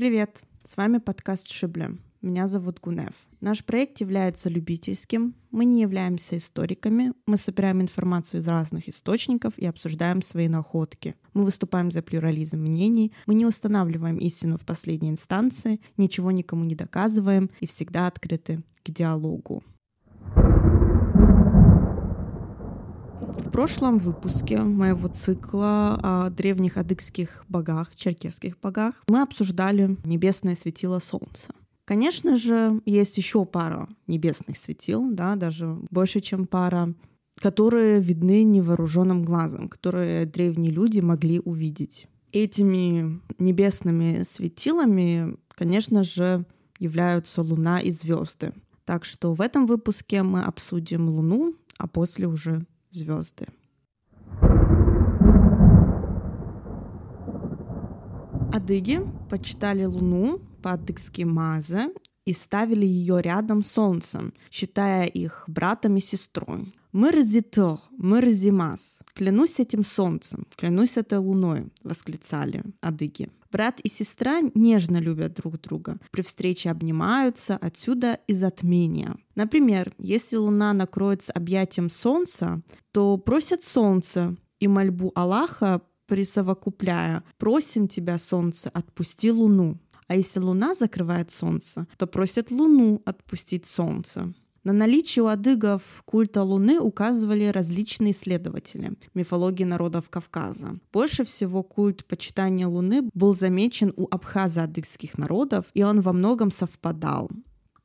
Привет! С вами подкаст Шибля. Меня зовут Гунев. Наш проект является любительским. Мы не являемся историками. Мы собираем информацию из разных источников и обсуждаем свои находки. Мы выступаем за плюрализм мнений. Мы не устанавливаем истину в последней инстанции, ничего никому не доказываем и всегда открыты к диалогу. В прошлом выпуске моего цикла о древних адыгских богах, черкесских богах, мы обсуждали небесное светило Солнца. Конечно же, есть еще пара небесных светил, да, даже больше, чем пара, которые видны невооруженным глазом, которые древние люди могли увидеть. Этими небесными светилами, конечно же, являются Луна и звезды. Так что в этом выпуске мы обсудим Луну, а после уже звезды. Адыги почитали Луну по-адыгски Мазе и ставили ее рядом с Солнцем, считая их братом и сестрой. «Мырзитор, мырзимас, клянусь этим солнцем, клянусь этой луной», — восклицали адыги. Брат и сестра нежно любят друг друга. При встрече обнимаются, отсюда и затмение. Например, если луна накроется объятием солнца, то просят солнце и мольбу Аллаха присовокупляя «Просим тебя, солнце, отпусти луну». А если луна закрывает солнце, то просят луну отпустить солнце. На наличие у адыгов культа Луны указывали различные исследователи мифологии народов Кавказа. Больше всего культ почитания Луны был замечен у абхазо-адыгских народов, и он во многом совпадал.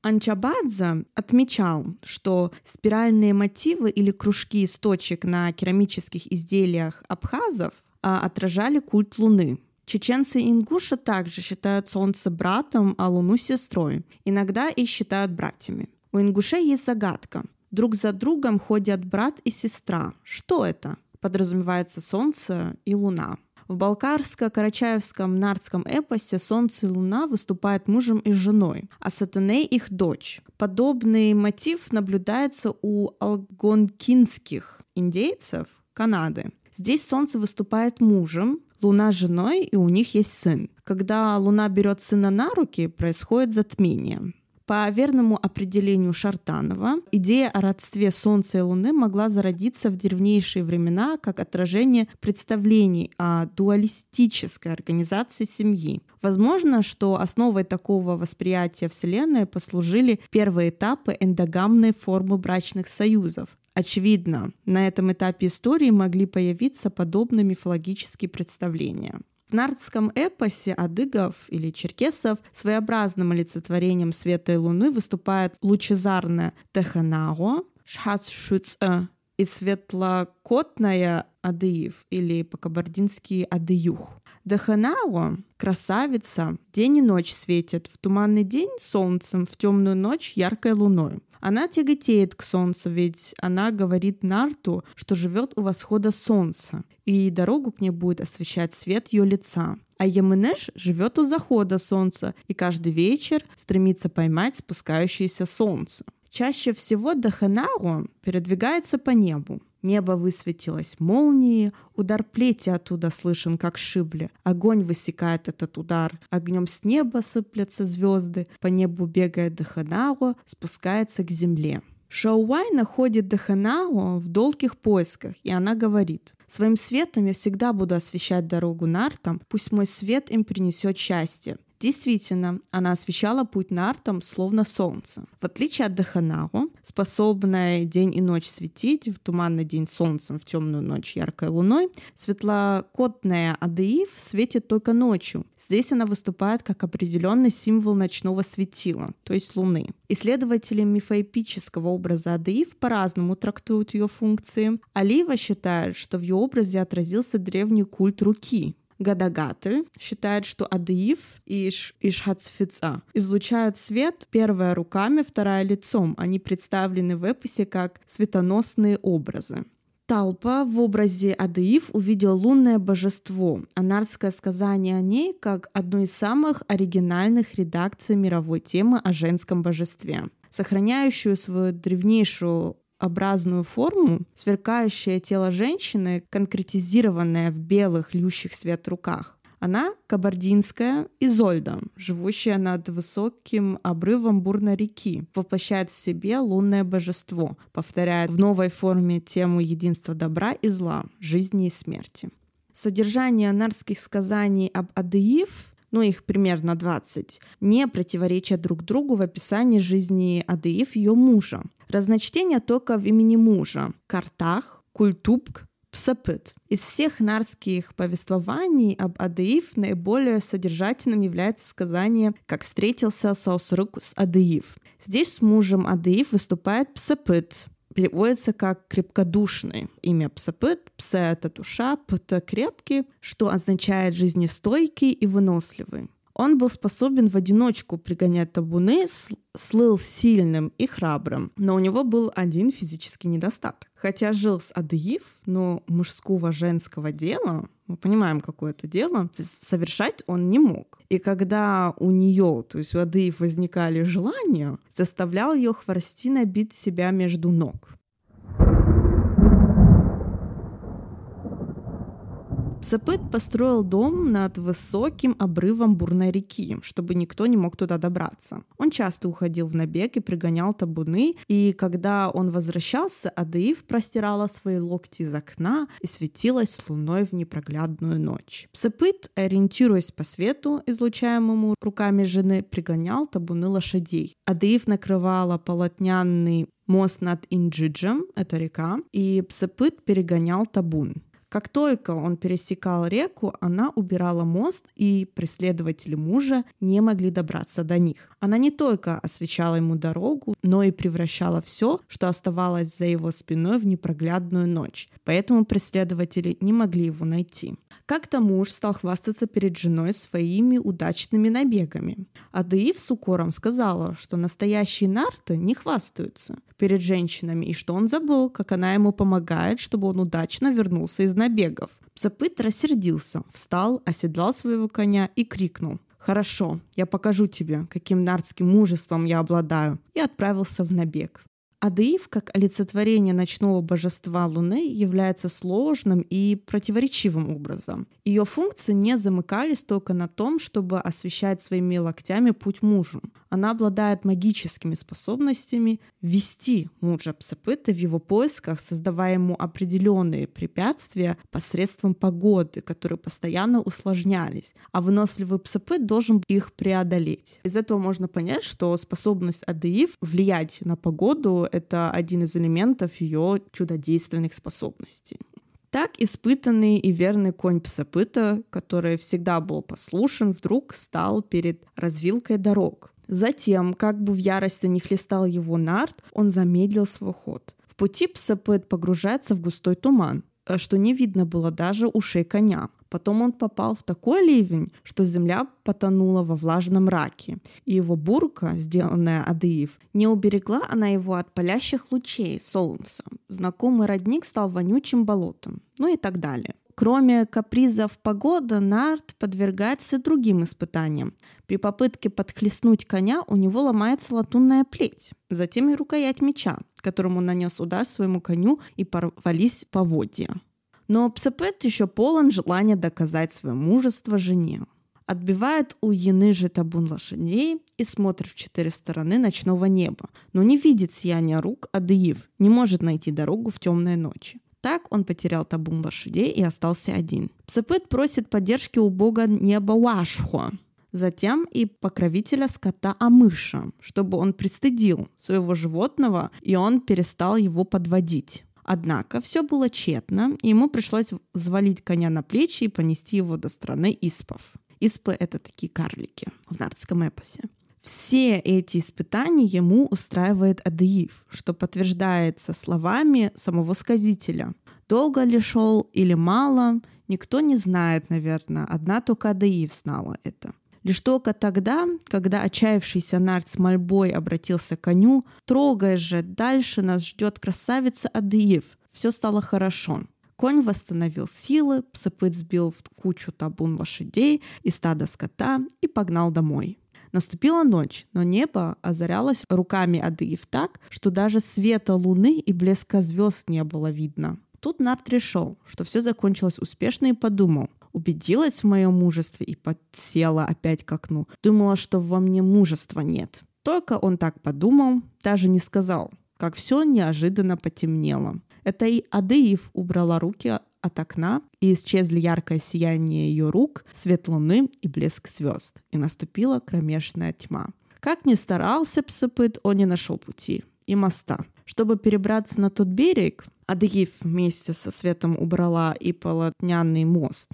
Анчабадзе отмечал, что спиральные мотивы или кружки из точек на керамических изделиях абхазов а, отражали культ Луны. Чеченцы и ингуши также считают Солнце братом, а Луну сестрой. Иногда и считают братьями. У ингушей есть загадка. Друг за другом ходят брат и сестра. Что это? Подразумевается Солнце и Луна. В балкарско-карачаевском нардском эпосе Солнце и Луна выступают мужем и женой, а Сатаней их дочь. Подобный мотив наблюдается у алгонкинских индейцев Канады. Здесь Солнце выступает мужем, Луна женой, и у них есть сын. Когда Луна берет сына на руки, происходит затмение. По верному определению Шартанова, идея о родстве Солнца и Луны могла зародиться в древнейшие времена как отражение представлений о дуалистической организации семьи. Возможно, что основой такого восприятия Вселенной послужили первые этапы эндогамной формы брачных союзов. Очевидно, на этом этапе истории могли появиться подобные мифологические представления. Нардском эпосе адыгов или черкесов своеобразным олицетворением света и луны выступает лучезарная Теханаго, Шхацшуцэ и светлокотная Адыев или по-кабардински Адыюх. Даханао — красавица, день и ночь светит, в туманный день — солнцем, в темную ночь — яркой луной. Она тяготеет к солнцу, ведь она говорит Нарту, что живет у восхода солнца, и дорогу к ней будет освещать свет ее лица. А Ямынеш живет у захода солнца и каждый вечер стремится поймать спускающееся солнце. Чаще всего Даханару передвигается по небу. Небо высветилось молнией, удар плети оттуда слышен, как шибли. Огонь высекает этот удар. Огнем с неба сыплятся звезды, по небу бегает Даханао, спускается к земле. Шауай находит Даханао в долгих поисках, и она говорит, «Своим светом я всегда буду освещать дорогу нартам, пусть мой свет им принесет счастье. Действительно, она освещала путь нартам словно солнце. В отличие от Даханао, способная день и ночь светить, в туманный день солнцем, в темную ночь яркой луной, светлокотная Адеив светит только ночью. Здесь она выступает как определенный символ ночного светила, то есть луны. Исследователи мифоэпического образа Адеив по-разному трактуют ее функции. Алиева считает, что в ее образе отразился древний культ руки, Гадагатель считает, что Адыив и Ишхацфица излучают свет, первая руками, вторая лицом. Они представлены в эпосе как светоносные образы. Талпа в образе Адыив увидел лунное божество, анарское сказание о ней как одну из самых оригинальных редакций мировой темы о женском божестве, сохраняющую свою древнейшую образную форму, сверкающее тело женщины, конкретизированное в белых, льющих свет руках. Она кабардинская Изольда, живущая над высоким обрывом бурной реки, воплощает в себе лунное божество, повторяет в новой форме тему единства добра и зла, жизни и смерти. Содержание нарских сказаний об Адыев ну их примерно 20, не противоречат друг другу в описании жизни Адыев ее мужа. Разночтение только в имени мужа. Картах, Культубк, Псапыт. Из всех нарских повествований об Адыев наиболее содержательным является сказание «Как встретился Саусрык с Адыев». Здесь с мужем Адыев выступает Псапыт, переводится как крепкодушный. Имя Псапыт, Псе — это душа, Пт — крепкий, что означает жизнестойкий и выносливый. Он был способен в одиночку пригонять табуны, слыл сильным и храбрым, но у него был один физический недостаток. Хотя жил с Адыев, но мужского женского дела, мы понимаем, какое это дело, совершать он не мог. И когда у нее, то есть у Адыев возникали желания, заставлял ее Хворостина бить себя между ног. Псапыт построил дом над высоким обрывом бурной реки, чтобы никто не мог туда добраться. Он часто уходил в набег и пригонял табуны, и когда он возвращался, Адаив простирала свои локти из окна и светилась луной в непроглядную ночь. Псапыт, ориентируясь по свету, излучаемому руками жены, пригонял табуны лошадей. Адаив накрывала полотняный мост над Инджиджем, это река, и Псапыт перегонял табун. Как только он пересекал реку, она убирала мост, и преследователи мужа не могли добраться до них. Она не только освещала ему дорогу, но и превращала все, что оставалось за его спиной, в непроглядную ночь. Поэтому преследователи не могли его найти. Как-то муж стал хвастаться перед женой своими удачными набегами. А Даив с укором сказала, что настоящие нарты не хвастаются перед женщинами и что он забыл, как она ему помогает, чтобы он удачно вернулся из набегов. Псапыт рассердился, встал, оседлал своего коня и крикнул «Хорошо, я покажу тебе, каким нардским мужеством я обладаю», и отправился в набег. Адыив, как олицетворение ночного божества Луны, является сложным и противоречивым образом. Ее функции не замыкались только на том, чтобы освещать своими локтями путь мужу. Она обладает магическими способностями вести мужа Псапыта в его поисках, создавая ему определенные препятствия посредством погоды, которые постоянно усложнялись, а выносливый Псапыт должен их преодолеть. Из этого можно понять, что способность Адыив влиять на погоду это один из элементов ее чудодейственных способностей. Так испытанный и верный конь Псапыта, который всегда был послушен, вдруг стал перед развилкой дорог. Затем, как бы в ярости не хлестал его нарт, он замедлил свой ход. В пути Псапыт погружается в густой туман, э, что не видно было даже ушей коня. Потом он попал в такой ливень, что земля потонула во влажном раке, и его бурка, сделанная Адыев, не уберегла она его от палящих лучей солнца. Знакомый родник стал вонючим болотом, ну и так далее. Кроме капризов погоды, Нарт подвергается другим испытаниям. При попытке подхлестнуть коня у него ломается латунная плеть, затем и рукоять меча, которому нанес удар своему коню и порвались поводья. Но Псепет еще полон желания доказать свое мужество жене. Отбивает у Яныжи табун лошадей и смотрит в четыре стороны ночного неба, но не видит сияния рук Адыев, не может найти дорогу в темные ночи. Так он потерял табун лошадей и остался один. Псепет просит поддержки у бога неба Уашхуа, затем и покровителя скота Амыша, чтобы он пристыдил своего животного, и он перестал его подводить. Однако все было тщетно, и ему пришлось взвалить коня на плечи и понести его до страны Испов. Испы — это такие карлики в нардском эпосе. Все эти испытания ему устраивает Адыив, что подтверждается словами самого сказителя. Долго ли шел или мало, никто не знает, наверное. Одна только Адыив знала это. Лишь только тогда, когда отчаявшийся Нарт с мольбой обратился к коню, «Трогай же, дальше нас ждет красавица Адыев». Все стало хорошо. Конь восстановил силы, псыпыт сбил в кучу табун лошадей и стадо скота и погнал домой. Наступила ночь, но небо озарялось руками Адыев так, что даже света луны и блеска звезд не было видно. Тут Нарт решил, что все закончилось успешно и подумал, убедилась в моем мужестве и подсела опять к окну. Думала, что во мне мужества нет. Только он так подумал, даже не сказал, как все неожиданно потемнело. Это и Адыев убрала руки от окна, и исчезли яркое сияние ее рук, свет луны и блеск звезд, и наступила кромешная тьма. Как ни старался Псапыт, он не нашел пути и моста. Чтобы перебраться на тот берег, Адыев вместе со Светом убрала и полотняный мост.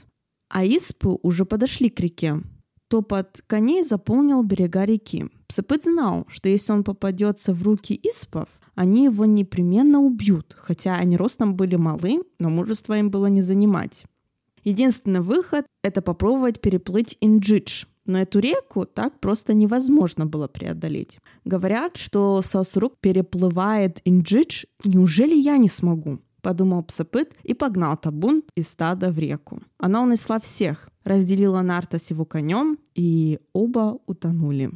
А Испы уже подошли к реке. Топот коней заполнил берега реки. Псапыт знал, что если он попадется в руки Испов, они его непременно убьют, хотя они ростом были малы, но мужество им было не занимать. Единственный выход — это попробовать переплыть Инджидж, но эту реку так просто невозможно было преодолеть. Говорят, что Сосрук переплывает Инджидж. Неужели я не смогу? Подумал Псапыт и погнал табун из стада в реку. Она унесла всех, разделила Нарта с его конем, и оба утонули.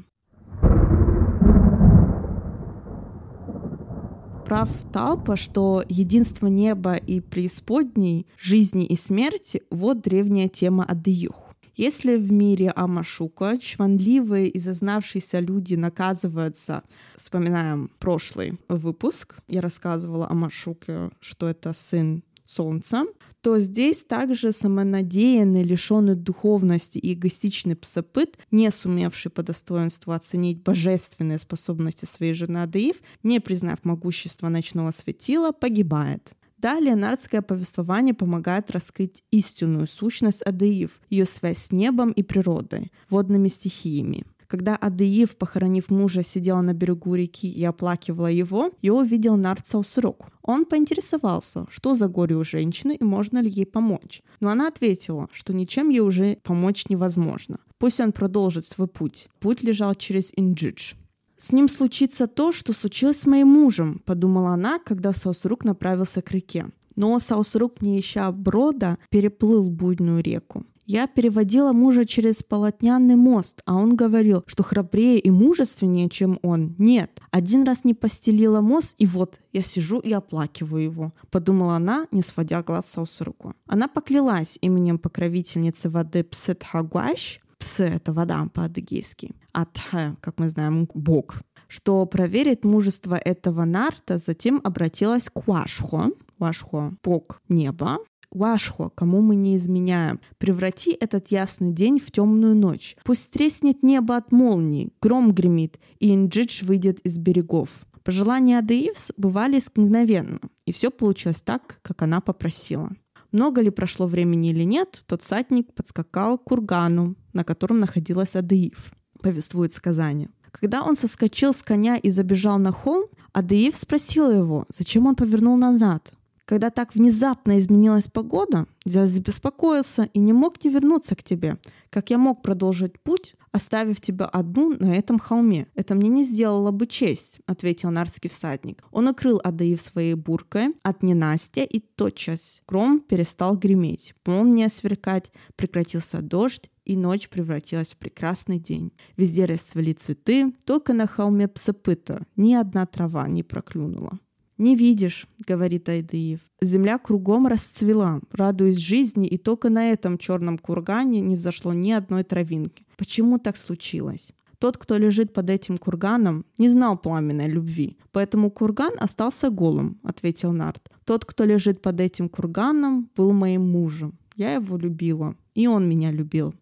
Прав Талпа, что единство неба и преисподней, жизни и смерти — вот древняя тема Адыюх. Если в мире Амашука чванливые и зазнавшиеся люди наказываются, вспоминаем прошлый выпуск, я рассказывала о Машуке, что это сын солнца, то здесь также самонадеянный, лишенный духовности и эгоистичный псопыт, не сумевший по достоинству оценить божественные способности своей жены Адаив, не признав могущество ночного светила, погибает. Далее нардское повествование помогает раскрыть истинную сущность Адаив, ее связь с небом и природой, водными стихиями. Когда Адеев, похоронив мужа, сидела на берегу реки и оплакивала его, ее увидел Нарт Саусрок. Он поинтересовался, что за горе у женщины и можно ли ей помочь. Но она ответила, что ничем ей уже помочь невозможно. Пусть он продолжит свой путь. Путь лежал через Инджидж. «С ним случится то, что случилось с моим мужем», — подумала она, когда Саусрук направился к реке. Но Саусрук, не ища брода, переплыл буйную реку. Я переводила мужа через полотняный мост, а он говорил, что храбрее и мужественнее, чем он. Нет, один раз не постелила мост, и вот я сижу и оплакиваю его, подумала она, не сводя глаз с Аусруку. Она поклялась именем покровительницы воды Псетхагуаш, Пс — это вода по-адыгейски, а Тх, как мы знаем, бог, что проверить мужество этого нарта, затем обратилась к Вашхо, Вашхо — бог неба, Вашхо, кому мы не изменяем, преврати этот ясный день в темную ночь. Пусть треснет небо от молнии, гром гремит, и Инджидж выйдет из берегов. Пожелания Адеивс бывали мгновенно, и все получилось так, как она попросила. Много ли прошло времени или нет, тот сатник подскакал к кургану, на котором находилась Адеив, повествует сказание. Когда он соскочил с коня и забежал на холм, Адеив спросила его, зачем он повернул назад. Когда так внезапно изменилась погода, я забеспокоился и не мог не вернуться к тебе. Как я мог продолжить путь, оставив тебя одну на этом холме? Это мне не сделало бы честь, ответил нарский всадник. Он укрыл Адаив своей буркой от ненастья, и тотчас гром перестал греметь, молния сверкать, прекратился дождь, и ночь превратилась в прекрасный день. Везде расцвели цветы, только на холме Псапыта ни одна трава не проклюнула. «Не видишь», — говорит Айдыев. Земля кругом расцвела, радуясь жизни, и только на этом черном кургане не взошло ни одной травинки. Почему так случилось? Тот, кто лежит под этим курганом, не знал пламенной любви, поэтому курган остался голым, ответил Нарт. Тот, кто лежит под этим курганом, был моим мужем. Я его любила, и он меня любил.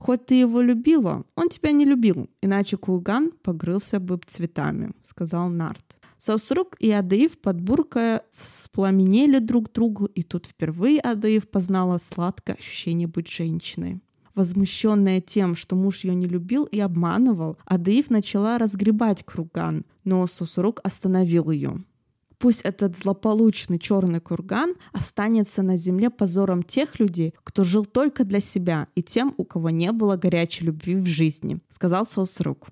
Хоть ты его любила, он тебя не любил, иначе курган погрылся бы цветами, сказал Нарт. Саусрук и Адаив под буркой вспламенели друг другу, и тут впервые Адаив познала сладкое ощущение быть женщиной. Возмущенная тем, что муж ее не любил и обманывал, Адаив начала разгребать курган, но Сусрук остановил ее. Пусть этот злополучный черный курган останется на земле позором тех людей, кто жил только для себя, и тем, у кого не было горячей любви в жизни, сказал Саусрук.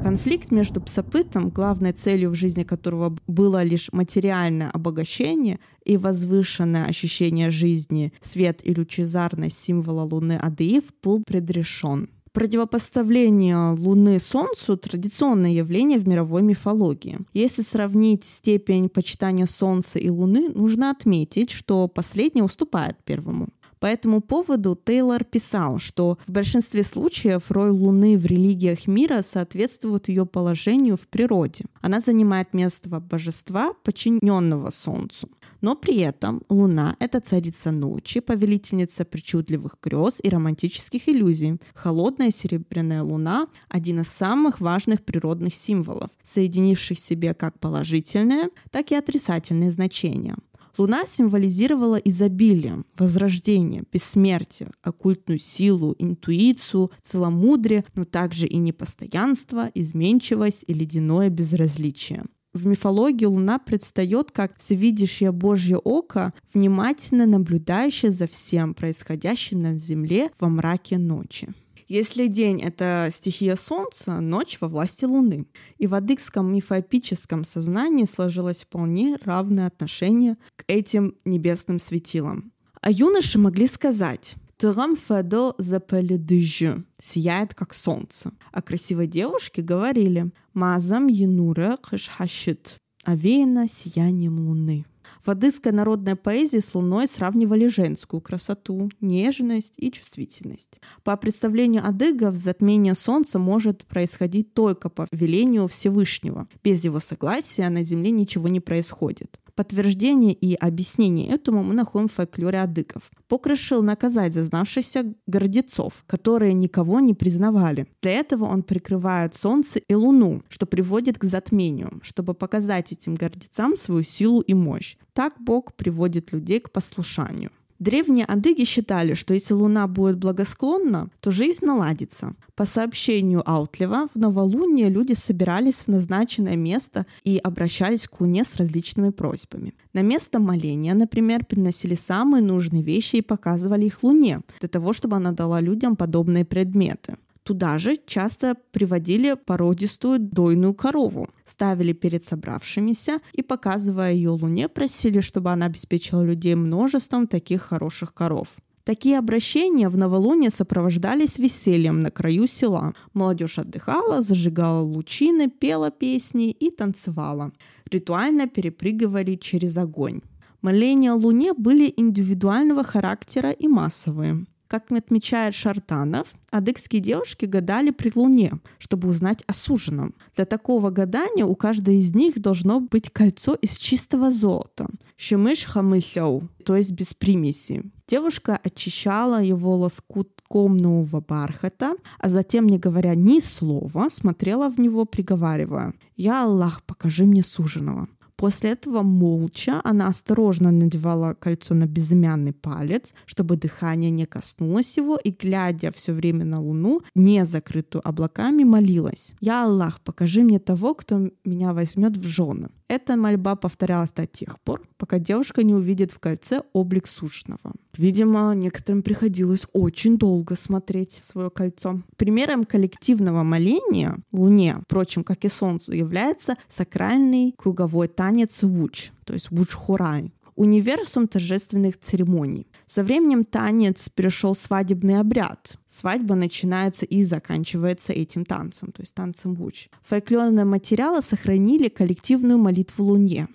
Конфликт между псопытом, главной целью в жизни которого было лишь материальное обогащение и возвышенное ощущение жизни, свет и лучезарность символа Луны Адыев был предрешен. Противопоставление Луны Солнцу – традиционное явление в мировой мифологии. Если сравнить степень почитания Солнца и Луны, нужно отметить, что последнее уступает первому. По этому поводу Тейлор писал, что в большинстве случаев роль Луны в религиях мира соответствует ее положению в природе. Она занимает место божества, подчиненного Солнцу. Но при этом Луна — это царица ночи, повелительница причудливых грез и романтических иллюзий. Холодная серебряная Луна — один из самых важных природных символов, соединивших в себе как положительные, так и отрицательные значения. Луна символизировала изобилие, возрождение, бессмертие, оккультную силу, интуицию, целомудрие, но также и непостоянство, изменчивость и ледяное безразличие. В мифологии Луна предстает как всевидящее Божье око, внимательно наблюдающее за всем происходящим на Земле во мраке ночи. Если день — это стихия Солнца, ночь во власти Луны. И в адыгском мифоэпическом сознании сложилось вполне равное отношение к этим небесным светилам. А юноши могли сказать Тырам Федо запаледыжу, сияет как солнце. А красивой девушке говорили Мазам Янура Кышхашит, овеяна сиянием луны. В адыгской народной поэзии с луной сравнивали женскую красоту, нежность и чувствительность. По представлению адыгов, затмение солнца может происходить только по велению Всевышнего. Без его согласия на Земле ничего не происходит. Подтверждение и объяснение этому мы находим в фольклоре адыков. Бог решил наказать зазнавшихся гордецов, которые никого не признавали. Для этого он прикрывает солнце и луну, что приводит к затмению, чтобы показать этим гордецам свою силу и мощь. Так Бог приводит людей к послушанию. Древние адыги считали, что если Луна будет благосклонна, то жизнь наладится. По сообщению Аутлева, в новолуние люди собирались в назначенное место и обращались к Луне с различными просьбами. На место моления, например, приносили самые нужные вещи и показывали их Луне, для того, чтобы она дала людям подобные предметы. Туда же часто приводили породистую дойную корову, ставили перед собравшимися и, показывая ее луне, просили, чтобы она обеспечила людей множеством таких хороших коров. Такие обращения в новолуние сопровождались весельем на краю села. Молодежь отдыхала, зажигала лучины, пела песни и танцевала. Ритуально перепрыгивали через огонь. Моления Луне были индивидуального характера и массовые. Как отмечает Шартанов, адыгские девушки гадали при луне, чтобы узнать о суженом. Для такого гадания у каждой из них должно быть кольцо из чистого золота. Шимыш хамыхяу, то есть без примеси. Девушка очищала его лоскутком нового бархата, а затем, не говоря ни слова, смотрела в него, приговаривая «Я Аллах, покажи мне суженого». После этого молча она осторожно надевала кольцо на безымянный палец, чтобы дыхание не коснулось его, и, глядя все время на луну, не закрытую облаками, молилась. «Я Аллах, покажи мне того, кто меня возьмет в жены». Эта мольба повторялась до тех пор, пока девушка не увидит в кольце облик сушного. Видимо, некоторым приходилось очень долго смотреть свое кольцо. Примером коллективного моления Луне, впрочем, как и Солнцу, является сакральный круговой танец Вуч, то есть Вуч-Хорай, универсум торжественных церемоний. Со временем танец перешел в свадебный обряд. Свадьба начинается и заканчивается этим танцем, то есть танцем вуч. Фольклорные материалы сохранили коллективную молитву Луне.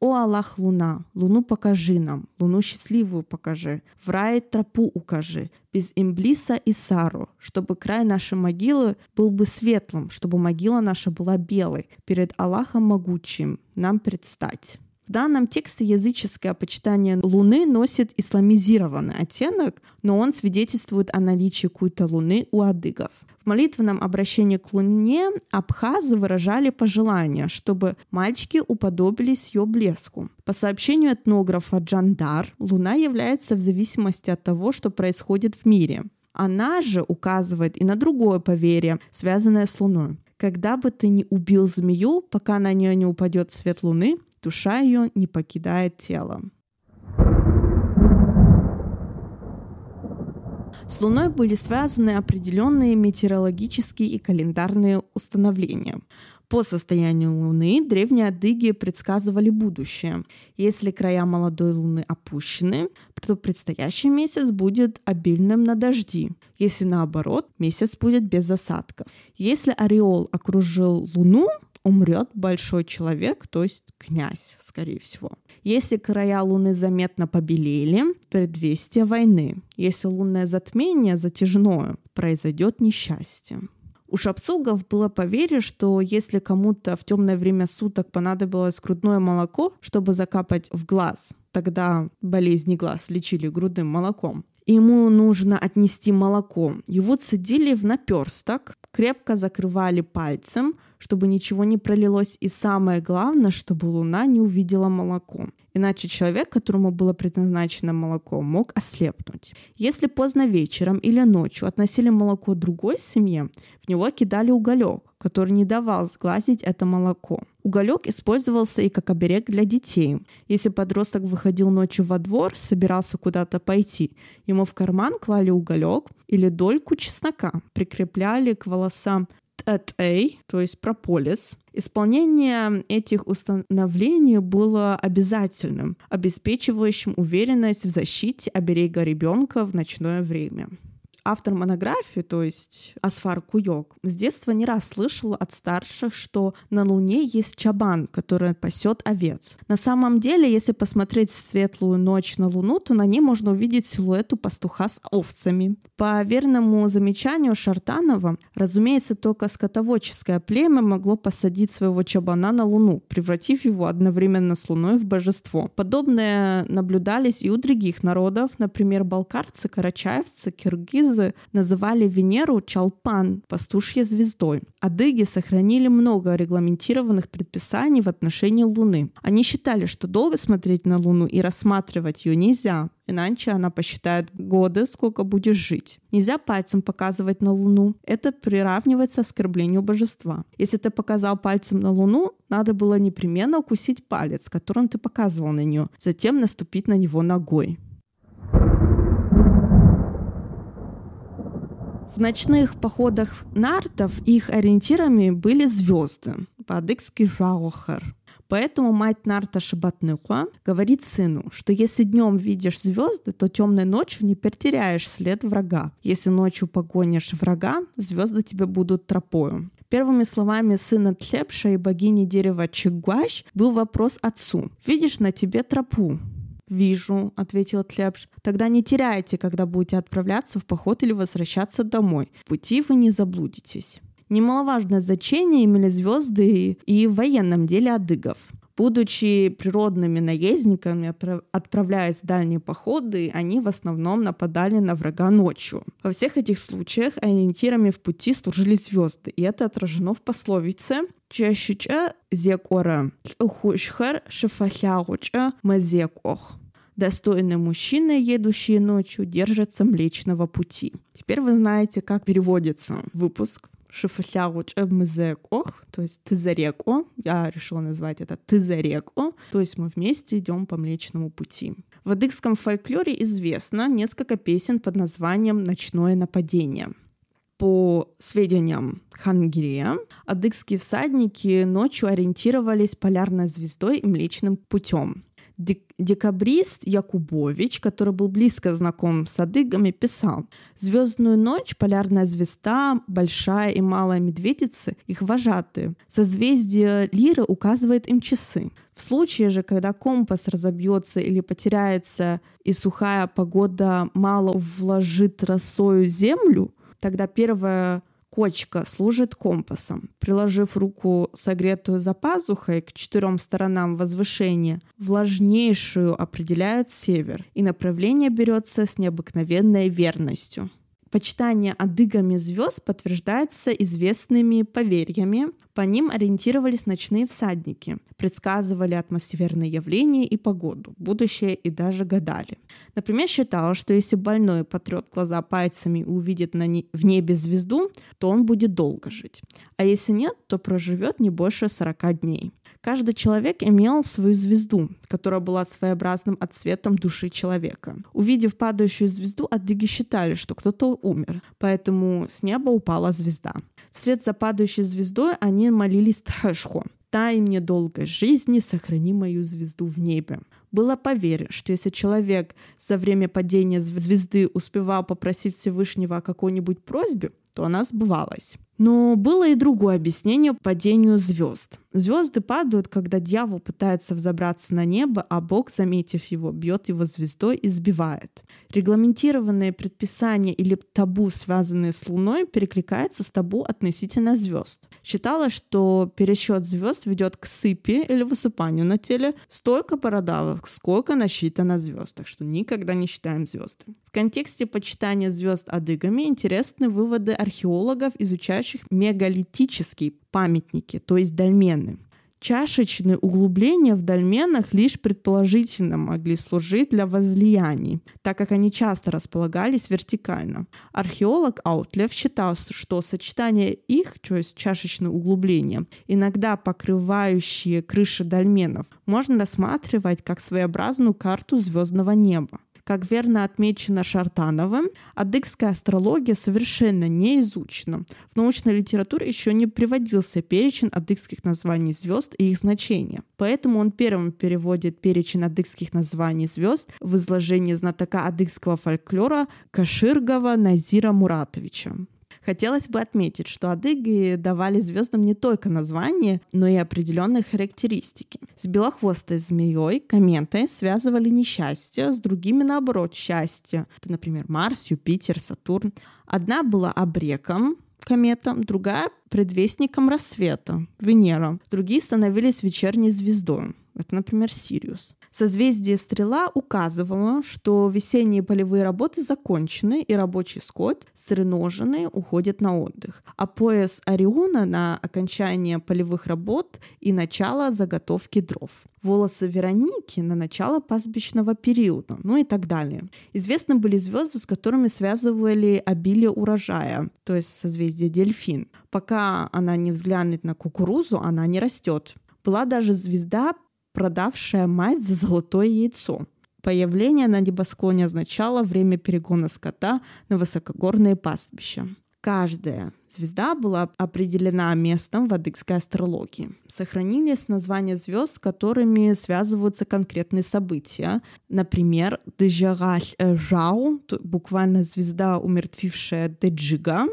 «О Аллах, Луна, Луну покажи нам, Луну счастливую покажи, в рай тропу укажи, без имблиса и сару, чтобы край нашей могилы был бы светлым, чтобы могила наша была белой, перед Аллахом могучим нам предстать». В данном тексте языческое почитание Луны носит исламизированный оттенок, но он свидетельствует о наличии культа Луны у адыгов. В молитвенном обращении к Луне абхазы выражали пожелание, чтобы мальчики уподобились ее блеску. По сообщению этнографа Джандар, Луна является в зависимости от того, что происходит в мире. Она же указывает и на другое поверье, связанное с Луной. Когда бы ты ни убил змею, пока на нее не упадет свет Луны, душа ее не покидает тело. С Луной были связаны определенные метеорологические и календарные установления. По состоянию Луны древние адыги предсказывали будущее. Если края молодой Луны опущены, то предстоящий месяц будет обильным на дожди. Если наоборот, месяц будет без осадков. Если ореол окружил Луну, умрет большой человек, то есть князь, скорее всего. Если края Луны заметно побелели, предвестие войны. Если лунное затмение затяжное, произойдет несчастье. У шапсугов было поверье, что если кому-то в темное время суток понадобилось грудное молоко, чтобы закапать в глаз, тогда болезни глаз лечили грудным молоком, ему нужно отнести молоко. Его цедили в наперсток, крепко закрывали пальцем, чтобы ничего не пролилось, и самое главное, чтобы луна не увидела молоко. Иначе человек, которому было предназначено молоко, мог ослепнуть. Если поздно вечером или ночью относили молоко другой семье, в него кидали уголек, который не давал сглазить это молоко. Уголек использовался и как оберег для детей. Если подросток выходил ночью во двор, собирался куда-то пойти, ему в карман клали уголек или дольку чеснока, прикрепляли к волосам ТТА, то есть прополис. Исполнение этих установлений было обязательным, обеспечивающим уверенность в защите оберега ребенка в ночное время автор монографии, то есть Асфар Куйок, с детства не раз слышал от старших, что на Луне есть чабан, который пасет овец. На самом деле, если посмотреть светлую ночь на Луну, то на ней можно увидеть силуэту пастуха с овцами. По верному замечанию Шартанова, разумеется, только скотоводческое племя могло посадить своего чабана на Луну, превратив его одновременно с Луной в божество. Подобное наблюдались и у других народов, например, балкарцы, карачаевцы, киргизы, киргизы называли Венеру Чалпан, пастушьей звездой. Адыги сохранили много регламентированных предписаний в отношении Луны. Они считали, что долго смотреть на Луну и рассматривать ее нельзя, иначе она посчитает годы, сколько будешь жить. Нельзя пальцем показывать на Луну. Это приравнивается оскорблению божества. Если ты показал пальцем на Луну, надо было непременно укусить палец, которым ты показывал на нее, затем наступить на него ногой. В ночных походах нартов их ориентирами были звезды, по-адыгски. Поэтому мать Нарта Шабатныква говорит сыну, что если днем видишь звезды, то темной ночью не потеряешь след врага. Если ночью погонишь врага, звезды тебе будут тропою. Первыми словами сына Тлепша и богини дерева Чигуащ был вопрос отцу. «Видишь на тебе тропу?» «Вижу», — ответил Тлепш. «Тогда не теряйте, когда будете отправляться в поход или возвращаться домой. В пути вы не заблудитесь». Немаловажное значение имели звезды и в военном деле адыгов. Будучи природными наездниками, отправляясь в дальние походы, они в основном нападали на врага ночью. Во всех этих случаях ориентирами в пути служили звезды, и это отражено в пословице «Чащича зекора хушхар шифахягуча мазекох». Достойные мужчины, едущие ночью, держатся Млечного Пути. Теперь вы знаете, как переводится выпуск Шифахягуч Мзекох, то есть Тызареко. Я решила назвать это Тызареко, то есть мы вместе идем по Млечному Пути. В адыгском фольклоре известно несколько песен под названием «Ночное нападение». По сведениям Хангирея, адыгские всадники ночью ориентировались полярной звездой и Млечным путем декабрист Якубович, который был близко знаком с адыгами, писал «Звездную ночь, полярная звезда, большая и малая медведицы, их вожатые. Созвездие Лиры указывает им часы. В случае же, когда компас разобьется или потеряется, и сухая погода мало вложит росою землю, тогда первая Кочка служит компасом. Приложив руку, согретую за пазухой, к четырем сторонам возвышения, влажнейшую определяют север, и направление берется с необыкновенной верностью. Почитание адыгами звезд подтверждается известными поверьями. По ним ориентировались ночные всадники, предсказывали атмосферные явления и погоду, будущее и даже гадали. Например, считалось, что если больной потрет глаза пальцами и увидит на не... в небе звезду, то он будет долго жить. А если нет, то проживет не больше 40 дней. Каждый человек имел свою звезду, которая была своеобразным отсветом души человека. Увидев падающую звезду, адыги считали, что кто-то умер, поэтому с неба упала звезда. Вслед за падающей звездой они молились Тхэшху. «Дай мне долгой жизни, сохрани мою звезду в небе». Было поверь, что если человек за время падения звезды успевал попросить Всевышнего о какой-нибудь просьбе, то она сбывалась. Но было и другое объяснение падению звезд. Звезды падают, когда дьявол пытается взобраться на небо, а Бог, заметив его, бьет его звездой и сбивает. Регламентированные предписания или табу, связанные с Луной, перекликаются с табу относительно звезд. Считалось, что пересчет звезд ведет к сыпи или высыпанию на теле столько бородавок, сколько насчитано звезд. Так что никогда не считаем звезды. В контексте почитания звезд адыгами интересны выводы археологов, изучающих мегалитические памятники, то есть дольмены. Чашечные углубления в дольменах лишь предположительно могли служить для возлияний, так как они часто располагались вертикально. Археолог Аутлев считал, что сочетание их, то есть чашечные углубления, иногда покрывающие крыши дольменов, можно рассматривать как своеобразную карту звездного неба. Как верно отмечено Шартановым, адыгская астрология совершенно не изучена. В научной литературе еще не приводился перечень адыгских названий звезд и их значения. Поэтому он первым переводит перечень адыгских названий звезд в изложении знатока адыгского фольклора Каширгова Назира Муратовича. Хотелось бы отметить, что адыги давали звездам не только название, но и определенные характеристики. С белохвостой змеей, кометой связывали несчастье, с другими наоборот счастье. Это, например, Марс, Юпитер, Сатурн. Одна была обреком, комета, другая — предвестником рассвета, Венера. Другие становились вечерней звездой. Это, например, Сириус. Созвездие Стрела указывало, что весенние полевые работы закончены, и рабочий скот, стреноженный, уходит на отдых. А пояс Ориона на окончание полевых работ и начало заготовки дров. Волосы Вероники на начало пастбищного периода, ну и так далее. Известны были звезды, с которыми связывали обилие урожая, то есть созвездие Дельфин. Пока она не взглянет на кукурузу, она не растет. Была даже звезда, продавшая мать за золотое яйцо. Появление на небосклоне означало время перегона скота на высокогорные пастбища. Каждая звезда была определена местом в адыгской астрологии. Сохранились названия звезд, с которыми связываются конкретные события. Например, Дежараль Жау, буквально звезда, умертвившая Деджига.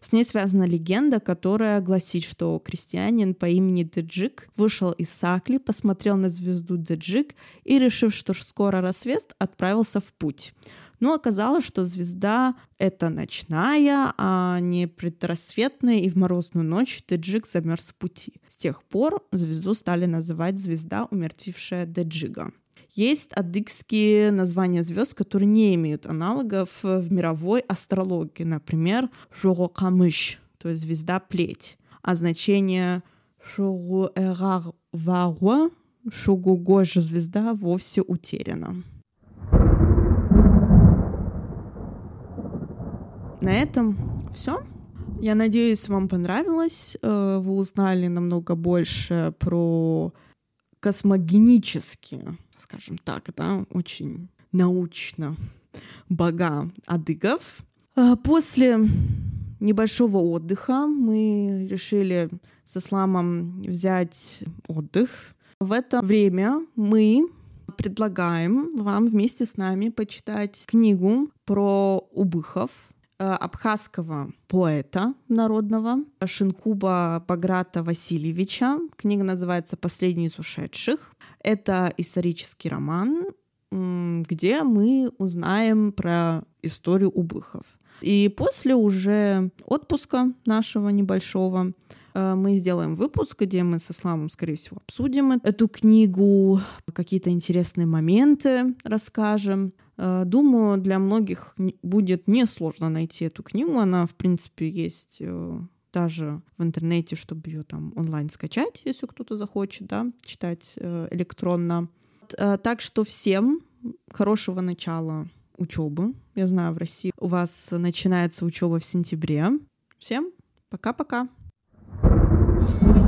С ней связана легенда, которая гласит, что крестьянин по имени Деджик вышел из Сакли, посмотрел на звезду Деджик и, решив, что скоро рассвет, отправился в путь. Но оказалось, что звезда — это ночная, а не предрассветная, и в морозную ночь Деджик замерз в пути. С тех пор звезду стали называть звезда, умертвившая Деджига. Есть адыгские названия звезд, которые не имеют аналогов в мировой астрологии. Например, Жорокамыш, то есть звезда плеть. А значение Шугуэрар-Варуа, Шугугожа звезда, вовсе утеряно. На этом все. Я надеюсь, вам понравилось. Э, вы узнали намного больше про космогенические, скажем так, да, очень научно бога адыгов. Э, после небольшого отдыха мы решили с Исламом взять отдых. В это время мы предлагаем вам вместе с нами почитать книгу про убыхов, абхазского поэта народного Шинкуба Баграта Васильевича. Книга называется «Последний из ушедших». Это исторический роман, где мы узнаем про историю убыхов. И после уже отпуска нашего небольшого э, мы сделаем выпуск, где мы со Славом, скорее всего, обсудим эту книгу, какие-то интересные моменты расскажем. Э, думаю, для многих будет несложно найти эту книгу. Она, в принципе, есть э, даже в интернете, чтобы ее там онлайн скачать, если кто-то захочет, да, читать э, электронно. Так что всем хорошего начала учебы. Я знаю, в России у вас начинается учеба в сентябре. Всем пока-пока. Thank you.